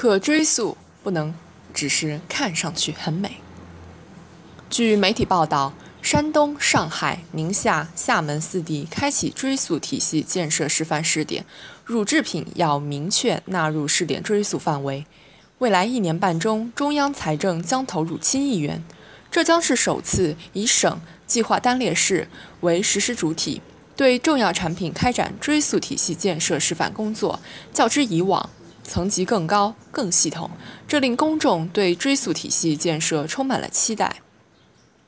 可追溯不能只是看上去很美。据媒体报道，山东、上海、宁夏、厦门四地开启追溯体系建设示范试点，乳制品要明确纳入试点追溯范围。未来一年半中，中央财政将投入七亿元，这将是首次以省计划单列市为实施主体，对重要产品开展追溯体系建设示范工作，较之以往。层级更高、更系统，这令公众对追溯体系建设充满了期待。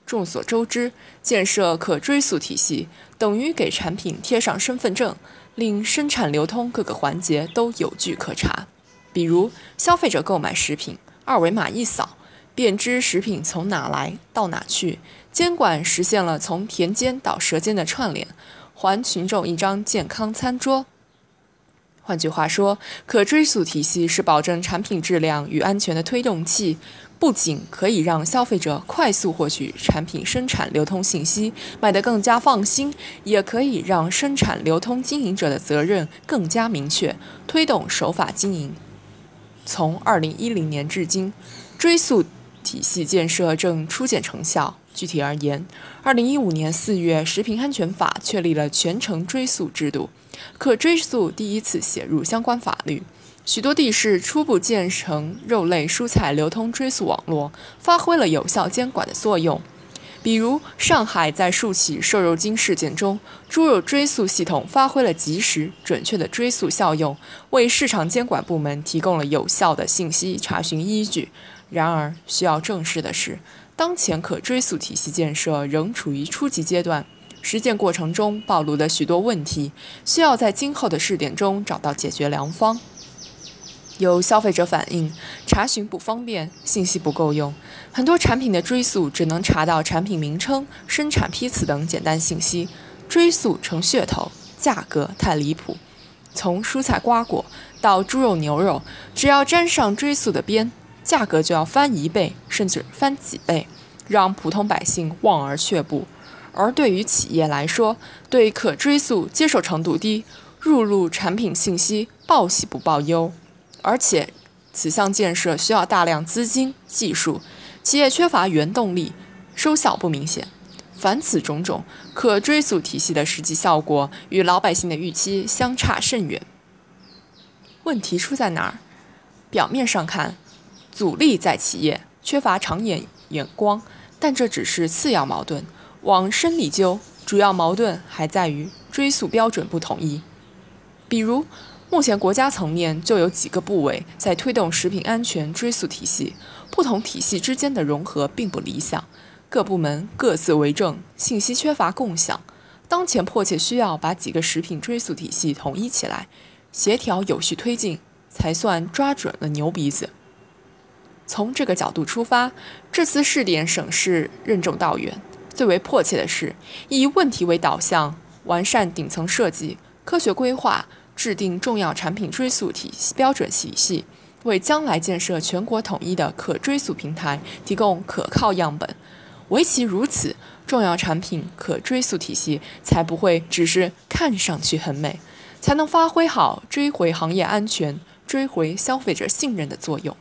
众所周知，建设可追溯体系等于给产品贴上身份证，令生产流通各个环节都有据可查。比如，消费者购买食品，二维码一扫，便知食品从哪来到哪去，监管实现了从田间到舌尖的串联，还群众一张健康餐桌。换句话说，可追溯体系是保证产品质量与安全的推动器，不仅可以让消费者快速获取产品生产流通信息，买得更加放心，也可以让生产流通经营者的责任更加明确，推动守法经营。从二零一零年至今，追溯体系建设正初见成效。具体而言，二零一五年四月，《食品安全法》确立了全程追溯制度。可追溯第一次写入相关法律，许多地市初步建成肉类、蔬菜流通追溯网络，发挥了有效监管的作用。比如，上海在数起瘦肉精事件中，猪肉追溯系统发挥了及时、准确的追溯效用，为市场监管部门提供了有效的信息查询依据。然而，需要正视的是，当前可追溯体系建设仍处于初级阶段。实践过程中暴露的许多问题，需要在今后的试点中找到解决良方。有消费者反映，查询不方便，信息不够用，很多产品的追溯只能查到产品名称、生产批次等简单信息，追溯成噱头，价格太离谱。从蔬菜瓜果到猪肉牛肉，只要沾上追溯的边，价格就要翻一倍，甚至翻几倍，让普通百姓望而却步。而对于企业来说，对可追溯接受程度低，入入产品信息报喜不报忧，而且此项建设需要大量资金、技术，企业缺乏原动力，收效不明显。凡此种种，可追溯体系的实际效果与老百姓的预期相差甚远。问题出在哪儿？表面上看，阻力在企业缺乏长远眼光，但这只是次要矛盾。往深里究，主要矛盾还在于追溯标准不统一。比如，目前国家层面就有几个部委在推动食品安全追溯体系，不同体系之间的融合并不理想，各部门各自为政，信息缺乏共享。当前迫切需要把几个食品追溯体系统一起来，协调有序推进，才算抓准了牛鼻子。从这个角度出发，这次试点省市任重道远。最为迫切的是，以问题为导向，完善顶层设计，科学规划，制定重要产品追溯体系标准体系，为将来建设全国统一的可追溯平台提供可靠样本。唯其如此，重要产品可追溯体系才不会只是看上去很美，才能发挥好追回行业安全、追回消费者信任的作用。